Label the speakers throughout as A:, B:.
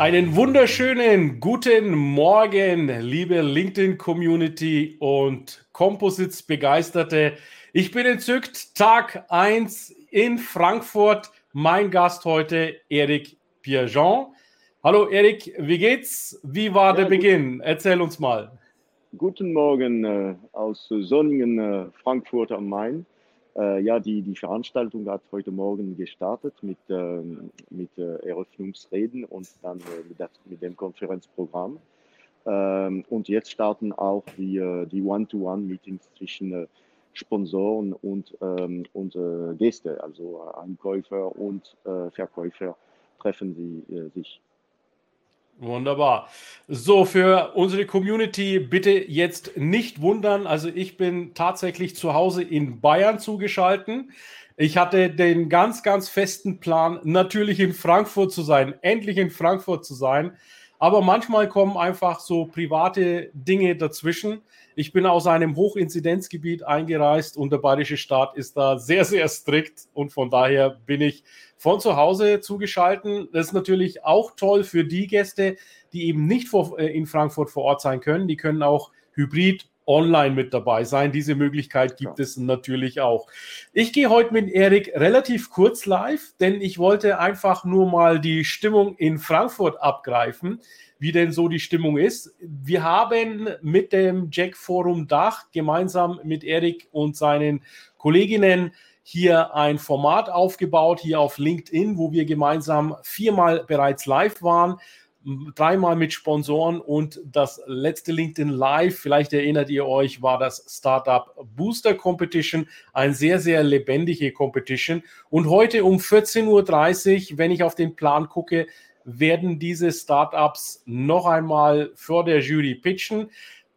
A: Einen wunderschönen guten Morgen, liebe LinkedIn-Community und Composites-Begeisterte. Ich bin entzückt, Tag 1 in Frankfurt. Mein Gast heute, Erik Pierjean. Hallo Erik, wie geht's? Wie war ja, der Beginn? Erzähl uns mal.
B: Guten Morgen äh, aus sonnigen äh, Frankfurt am Main. Äh, ja, die, die Veranstaltung hat heute Morgen gestartet mit, äh, mit äh, Eröffnungsreden und dann äh, mit, das, mit, dem Konferenzprogramm. Ähm, und jetzt starten auch die, äh, die One-to-One-Meetings zwischen äh, Sponsoren und, ähm, und Gäste, also Einkäufer und Verkäufer treffen sie sich.
A: Wunderbar. So, für unsere Community bitte jetzt nicht wundern. Also ich bin tatsächlich zu Hause in Bayern zugeschaltet. Ich hatte den ganz, ganz festen Plan, natürlich in Frankfurt zu sein, endlich in Frankfurt zu sein. Aber manchmal kommen einfach so private Dinge dazwischen. Ich bin aus einem Hochinzidenzgebiet eingereist und der bayerische Staat ist da sehr, sehr strikt und von daher bin ich von zu Hause zugeschaltet. Das ist natürlich auch toll für die Gäste, die eben nicht äh, in Frankfurt vor Ort sein können. Die können auch hybrid online mit dabei sein. Diese Möglichkeit gibt ja. es natürlich auch. Ich gehe heute mit Erik relativ kurz live, denn ich wollte einfach nur mal die Stimmung in Frankfurt abgreifen wie denn so die Stimmung ist. Wir haben mit dem Jack Forum Dach gemeinsam mit Erik und seinen Kolleginnen hier ein Format aufgebaut, hier auf LinkedIn, wo wir gemeinsam viermal bereits live waren, dreimal mit Sponsoren und das letzte LinkedIn Live, vielleicht erinnert ihr euch, war das Startup Booster Competition, ein sehr, sehr lebendige Competition. Und heute um 14.30 Uhr, wenn ich auf den Plan gucke, werden diese Startups noch einmal vor der Jury pitchen.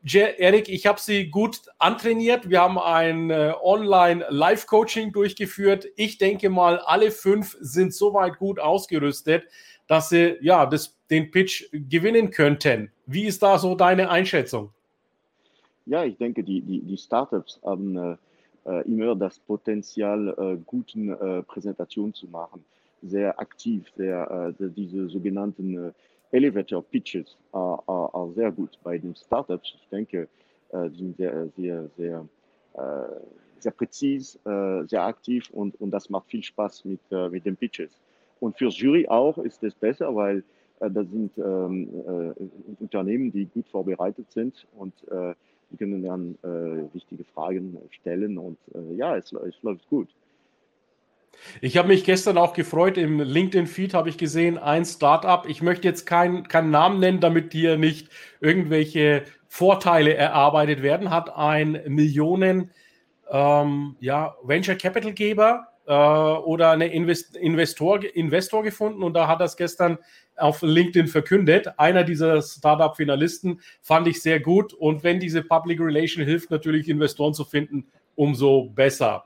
A: Erik, ich habe Sie gut antrainiert. Wir haben ein äh, Online-Live-Coaching durchgeführt. Ich denke mal, alle fünf sind soweit gut ausgerüstet, dass sie ja das, den Pitch gewinnen könnten. Wie ist da so deine Einschätzung?
B: Ja, ich denke, die, die, die Startups haben äh, äh immer das Potenzial, äh, guten äh, Präsentationen zu machen sehr aktiv, sehr, äh, diese sogenannten äh, Elevator Pitches äh, sehr gut bei den Startups. Ich denke, die sind sehr, sehr, sehr, sehr präzise, sehr aktiv und, und das macht viel Spaß mit, mit den Pitches. Und für Jury auch ist es besser, weil das sind ähm, äh, Unternehmen, die gut vorbereitet sind und äh, die können dann äh, wichtige Fragen stellen und äh, ja, es, es läuft gut.
A: Ich habe mich gestern auch gefreut, im LinkedIn-Feed habe ich gesehen, ein Startup. Ich möchte jetzt keinen kein Namen nennen, damit hier nicht irgendwelche Vorteile erarbeitet werden, hat ein Millionen ähm, ja, Venture Capital Geber äh, oder eine Invest Investor, Investor gefunden und da hat das gestern auf LinkedIn verkündet. Einer dieser Startup-Finalisten fand ich sehr gut und wenn diese Public Relation hilft, natürlich Investoren zu finden, umso besser.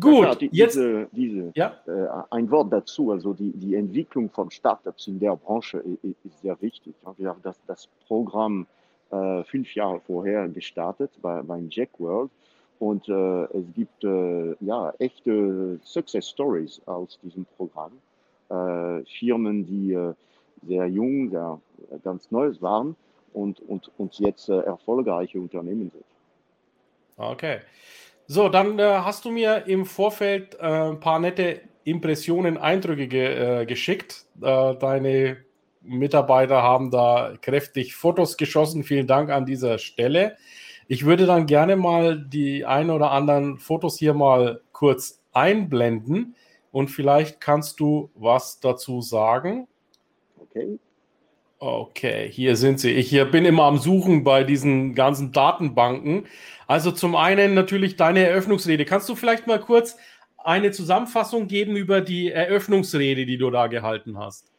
B: Gut, ja, die, jetzt. Diese, diese ja? äh, ein Wort dazu, also die, die Entwicklung von Startups in der Branche ist, ist sehr wichtig. Wir haben das, das Programm äh, fünf Jahre vorher gestartet bei, beim Jack World und äh, es gibt äh, ja, echte Success Stories aus diesem Programm. Äh, Firmen, die äh, sehr jung, sehr ganz Neues waren und, und, und jetzt erfolgreiche Unternehmen sind.
A: Okay. So, dann äh, hast du mir im Vorfeld äh, ein paar nette Impressionen, Eindrücke ge äh, geschickt. Äh, deine Mitarbeiter haben da kräftig Fotos geschossen. Vielen Dank an dieser Stelle. Ich würde dann gerne mal die ein oder anderen Fotos hier mal kurz einblenden und vielleicht kannst du was dazu sagen. Okay. Okay, hier sind sie. Ich hier bin immer am Suchen bei diesen ganzen Datenbanken. Also zum einen natürlich deine Eröffnungsrede. Kannst du vielleicht mal kurz eine Zusammenfassung geben über die Eröffnungsrede, die du da gehalten hast?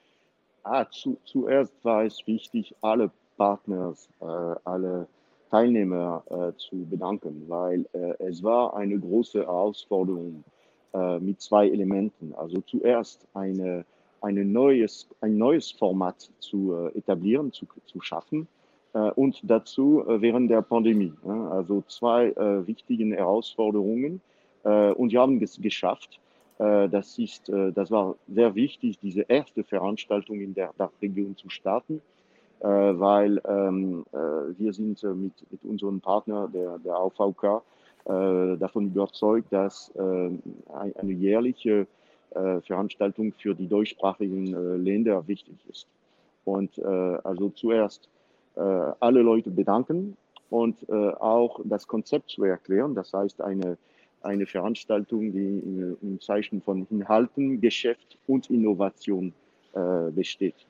B: Ah, zu, zuerst war es wichtig, alle Partners, äh, alle Teilnehmer äh, zu bedanken, weil äh, es war eine große Herausforderung äh, mit zwei Elementen. Also zuerst eine, eine neues, ein neues Format zu äh, etablieren, zu, zu schaffen äh, und dazu während der Pandemie. Also zwei wichtigen Herausforderungen und wir haben es geschafft. Das, ist, das war sehr wichtig, diese erste Veranstaltung in der Dachregion zu starten äh, weil ähm, äh, wir sind äh, mit, mit unserem Partner, der, der AVK, davon überzeugt, dass eine jährliche Veranstaltung für die deutschsprachigen Länder wichtig ist. Und also zuerst alle Leute bedanken und auch das Konzept zu erklären. Das heißt, eine, eine Veranstaltung, die im Zeichen von Inhalten, Geschäft und Innovation besteht.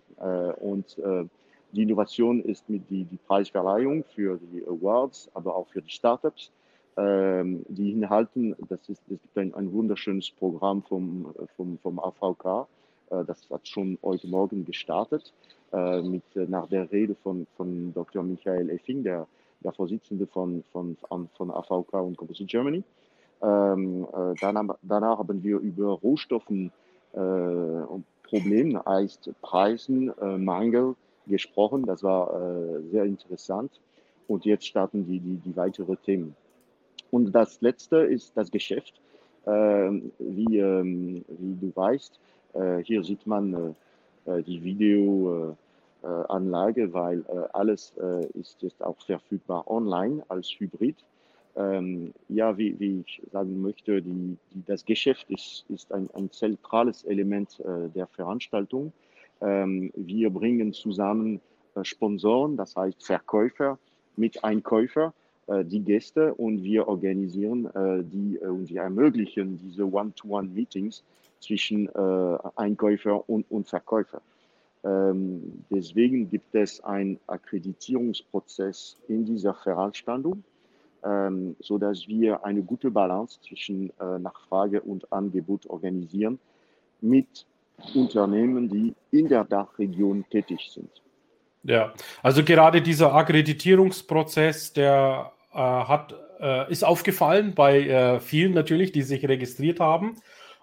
B: und die Innovation ist mit die, die Preisverleihung für die Awards, aber auch für die Startups. Ähm, die Inhalten, das ist, es gibt ein, ein wunderschönes Programm vom, vom, vom AVK, äh, das hat schon heute Morgen gestartet, äh, mit, äh, nach der Rede von, von Dr. Michael Effing, der, der Vorsitzende von, von, von AVK und Composite Germany. Ähm, äh, danach, danach, haben wir über Rohstoffen äh, und Probleme, heißt Preisen, Mangel, gesprochen. Das war äh, sehr interessant. Und jetzt starten die, die, die weiteren Themen. Und das letzte ist das Geschäft. Äh, wie, ähm, wie du weißt, äh, hier sieht man äh, äh, die Videoanlage, weil alles ist jetzt auch verfügbar online als Hybrid. Ähm, ja, wie, wie, ich sagen möchte, die, die, das Geschäft ist, ist ein, ein zentrales Element der Veranstaltung. Ähm, wir bringen zusammen Sponsoren, das heißt Verkäufer mit Einkäufer, die Gäste und wir organisieren äh, die und wir ermöglichen diese One-to-One-Meetings zwischen Einkäufer und, und Verkäufer. Ähm, deswegen gibt es einen Akkreditierungsprozess in dieser Veranstaltung, ähm, sodass wir eine gute Balance zwischen Nachfrage und Angebot organisieren mit Unternehmen, die in der Dachregion tätig sind.
A: Ja, also gerade dieser Akkreditierungsprozess, der äh, hat, äh, ist aufgefallen bei äh, vielen natürlich, die sich registriert haben.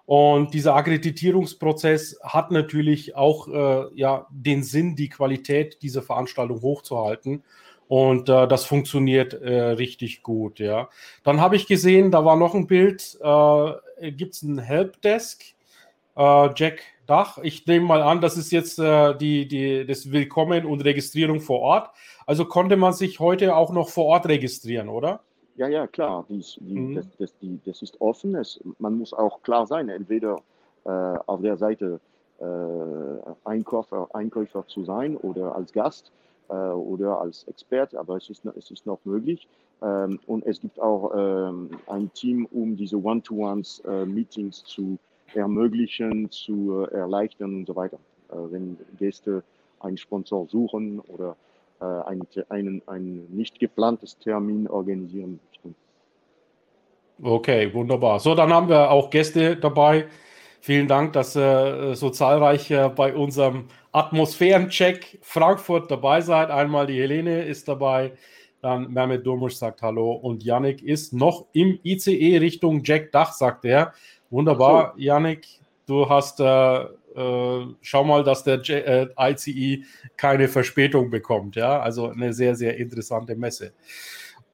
A: Und dieser Akkreditierungsprozess hat natürlich auch äh, ja, den Sinn, die Qualität dieser Veranstaltung hochzuhalten. Und äh, das funktioniert äh, richtig gut, ja. Dann habe ich gesehen, da war noch ein Bild, gibt es ein Helpdesk. Jack Dach. Ich nehme mal an, das ist jetzt äh, die, die, das Willkommen und Registrierung vor Ort. Also konnte man sich heute auch noch vor Ort registrieren, oder?
B: Ja, ja, klar. Dies, die, mhm. das, das, die, das, ist offen. Es, man muss auch klar sein, entweder äh, auf der Seite äh, Einkäufer, Einkäufer zu sein oder als Gast äh, oder als Experte, aber es ist, es ist noch möglich. Ähm, und es gibt auch ähm, ein Team, um diese One-to-Ones-Meetings äh, zu ermöglichen, zu äh, erleichtern und so weiter. Äh, wenn Gäste einen Sponsor suchen oder äh, einen, einen, ein nicht geplantes Termin organisieren möchten.
A: Okay, wunderbar. So, dann haben wir auch Gäste dabei. Vielen Dank, dass ihr so zahlreich bei unserem Atmosphärencheck Frankfurt dabei seid. Einmal die Helene ist dabei, dann Mehmet Durmusch sagt Hallo und Yannick ist noch im ICE Richtung Jack Dach, sagt er. Wunderbar, so. Yannick. Du hast, äh, äh, schau mal, dass der J äh, ICE keine Verspätung bekommt. Ja, also eine sehr, sehr interessante Messe.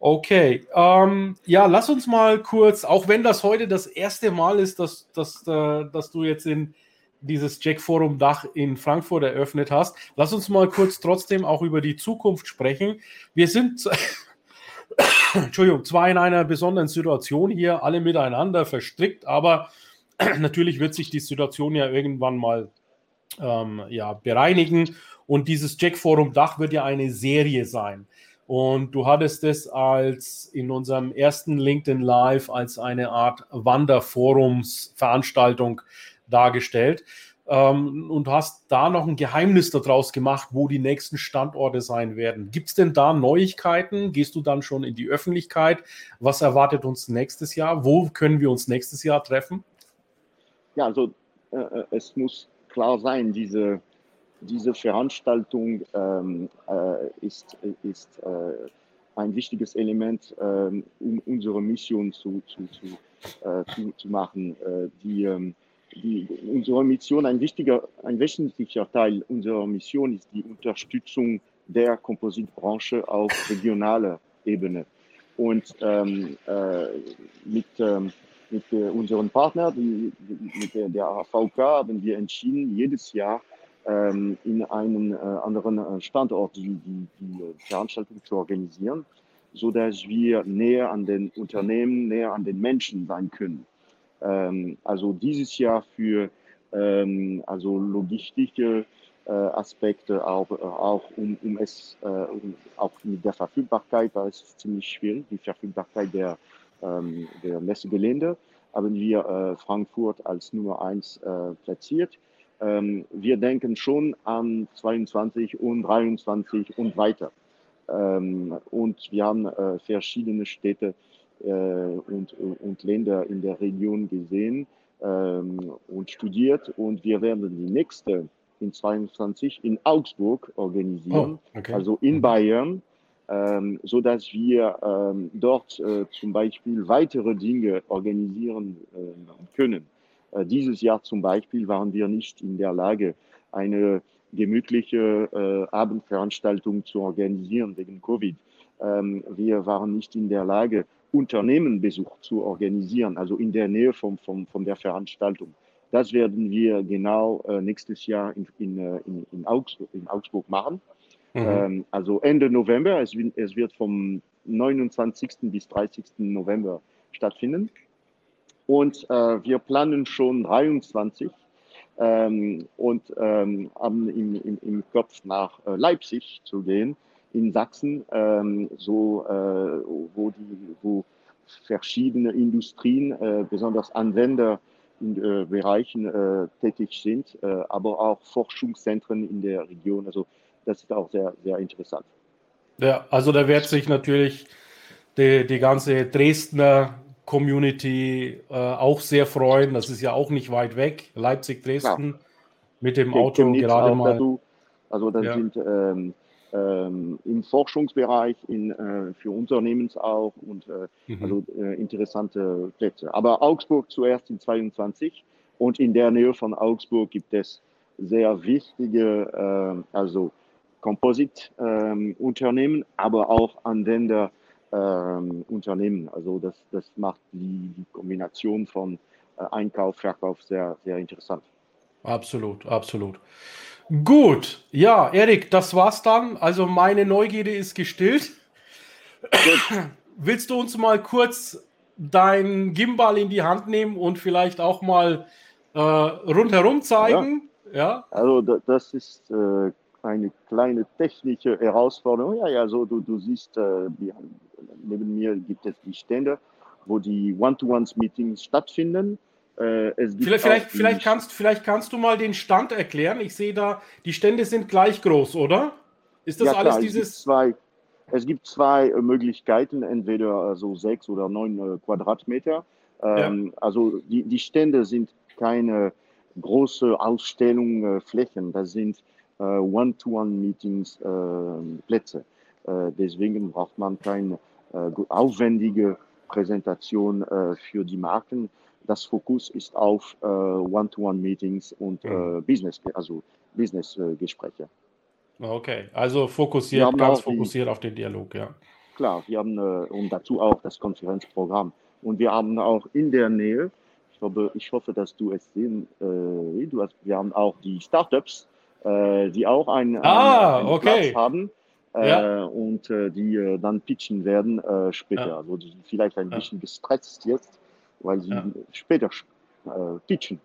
A: Okay, ähm, ja, lass uns mal kurz, auch wenn das heute das erste Mal ist, dass, dass, äh, dass du jetzt in dieses Jack Forum Dach in Frankfurt eröffnet hast, lass uns mal kurz trotzdem auch über die Zukunft sprechen. Wir sind Entschuldigung, zwar in einer besonderen Situation hier, alle miteinander verstrickt, aber natürlich wird sich die Situation ja irgendwann mal ähm, ja, bereinigen. Und dieses Jack-Forum Dach wird ja eine Serie sein. Und du hattest es als in unserem ersten LinkedIn Live als eine Art Wanderforumsveranstaltung dargestellt ähm, und hast da noch ein Geheimnis daraus gemacht, wo die nächsten Standorte sein werden. Gibt es denn da Neuigkeiten? Gehst du dann schon in die Öffentlichkeit? Was erwartet uns nächstes Jahr? Wo können wir uns nächstes Jahr treffen?
B: Ja, also äh, äh es muss klar sein, diese diese Veranstaltung ähm, äh, ist, ist äh, ein wichtiges Element, ähm, um unsere Mission zu, zu, zu, äh, zu, zu machen. Äh, die, ähm, unsere Mission, ein wichtiger, ein wesentlicher Teil unserer Mission ist die Unterstützung der Kompositbranche auf regionaler Ebene. Und ähm, äh, mit, ähm, mit äh, unseren Partnern, die, mit der, der AVK, haben wir entschieden, jedes Jahr ähm, in einen äh, anderen äh, Standort die, die, die Veranstaltung zu organisieren, so dass wir näher an den Unternehmen, näher an den Menschen sein können. Ähm, also dieses Jahr für ähm, also logistische äh, Aspekte, auch, auch um, um es um, auch mit der Verfügbarkeit, ist es ziemlich schwierig, die Verfügbarkeit der, der Messegelände haben wir Frankfurt als Nummer eins platziert. Ähm, wir denken schon an 22 und 23 und weiter. Ähm, und wir haben äh, verschiedene Städte äh, und, und Länder in der Region gesehen ähm, und studiert. Und wir werden die nächste in 22 in Augsburg organisieren, oh, okay. also in mhm. Bayern, ähm, so dass wir ähm, dort äh, zum Beispiel weitere Dinge organisieren äh, können. Äh, dieses Jahr zum Beispiel waren wir nicht in der Lage, eine gemütliche äh, Abendveranstaltung zu organisieren wegen Covid. Ähm, wir waren nicht in der Lage, Unternehmenbesuch zu organisieren, also in der Nähe von, von, von der Veranstaltung. Das werden wir genau äh, nächstes Jahr in, in, äh, in, in, Augsburg, in Augsburg machen. Mhm. Ähm, also Ende November. Es, es wird vom 29. bis 30. November stattfinden. Und äh, wir planen schon 23 ähm, und ähm, haben im, im, im Kopf nach äh, Leipzig zu gehen, in Sachsen, ähm, so, äh, wo, die, wo verschiedene Industrien, äh, besonders Anwender in äh, Bereichen äh, tätig sind, äh, aber auch Forschungszentren in der Region. Also das ist auch sehr, sehr interessant.
A: Ja, also da wird sich natürlich die, die ganze Dresdner Community äh, auch sehr freuen. Das ist ja auch nicht weit weg. Leipzig, Dresden ja. mit dem Auto gerade mal. Dazu.
B: Also das ja. sind ähm, ähm, im Forschungsbereich, in, äh, für Unternehmen auch und äh, mhm. also äh, interessante Plätze. Aber Augsburg zuerst in 22 und in der Nähe von Augsburg gibt es sehr wichtige, äh, also Composite-Unternehmen, ähm, aber auch Anwender ähm, Unternehmen. Also das, das macht die, die Kombination von äh, Einkauf, Verkauf sehr, sehr interessant.
A: Absolut, absolut. Gut, ja, Erik, das war's dann. Also meine Neugierde ist gestillt. Willst du uns mal kurz dein Gimbal in die Hand nehmen und vielleicht auch mal äh, rundherum zeigen?
B: Ja. ja. Also das ist äh, eine kleine technische Herausforderung. Ja, ja, so du, du siehst, äh, neben mir gibt es die Stände, wo die One-to-Ones-Meetings stattfinden.
A: Äh, vielleicht, vielleicht, vielleicht, kannst, vielleicht kannst du mal den Stand erklären. Ich sehe da, die Stände sind gleich groß, oder?
B: Ist das ja, alles klar, dieses. Es gibt, zwei, es gibt zwei äh, Möglichkeiten, entweder so sechs oder neun äh, Quadratmeter. Ähm, ja. Also die, die Stände sind keine große Ausstellungsflächen, das sind äh, One-to-One-Meetings äh, Plätze. Äh, deswegen braucht man keine aufwendige Präsentation für die Marken. Das Fokus ist auf One-to-One-Meetings und mhm. Business, also Business-Gespräche.
A: Okay, also fokussiert, ganz fokussiert die, auf den Dialog, ja.
B: Klar, wir haben und dazu auch das Konferenzprogramm. Und wir haben auch in der Nähe, ich hoffe, ich hoffe dass du es sehen äh, du hast, wir haben auch die Startups, äh, die auch einen,
A: ah, einen okay.
B: Platz haben äh, ja. und äh, die dann pitchen werden später. Ja. Also die sind vielleicht ein bisschen gestresst jetzt, weil sie später pitchen.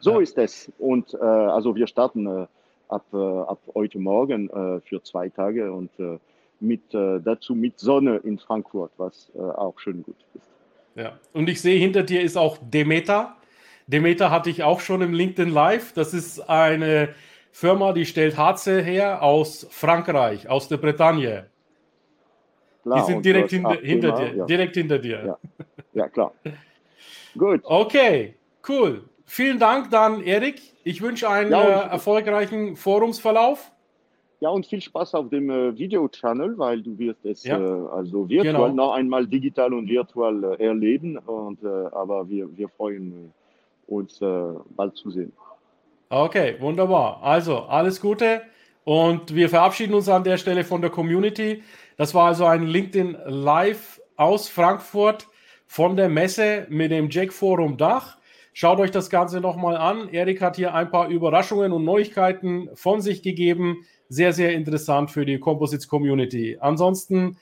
B: so ist es. Und also wir starten ab, ab heute Morgen für zwei Tage und mit, dazu mit Sonne in Frankfurt, was auch schön gut ist.
A: Ja, und ich sehe hinter dir ist auch Demeter. Demeter hatte ich auch schon im LinkedIn Live. Das ist eine Firma, die stellt Harze her aus Frankreich, aus der Bretagne. Klar, die sind direkt hinter, hinter dir. Ja. Direkt hinter dir.
B: Ja, ja klar. Gut.
A: Okay, cool. vielen Dank dann, Erik. Ich wünsche einen ja, äh, erfolgreichen Forumsverlauf.
B: Ja, und viel Spaß auf dem äh, Video-Channel, weil du wirst es ja. äh, also virtuell genau. noch einmal digital und virtuell äh, erleben. Und, äh, aber wir, wir freuen äh, uns bald zu sehen.
A: Okay, wunderbar. Also alles Gute und wir verabschieden uns an der Stelle von der Community. Das war also ein LinkedIn Live aus Frankfurt von der Messe mit dem Jack Forum Dach. Schaut euch das Ganze nochmal an. Erik hat hier ein paar Überraschungen und Neuigkeiten von sich gegeben. Sehr, sehr interessant für die Composites Community. Ansonsten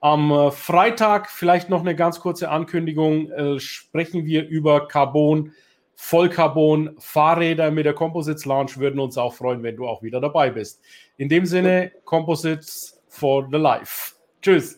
A: am äh, Freitag vielleicht noch eine ganz kurze Ankündigung. Äh, sprechen wir über Carbon, Vollcarbon, Fahrräder mit der Composites Launch. Würden uns auch freuen, wenn du auch wieder dabei bist. In dem Sinne, Composites for the Life. Tschüss.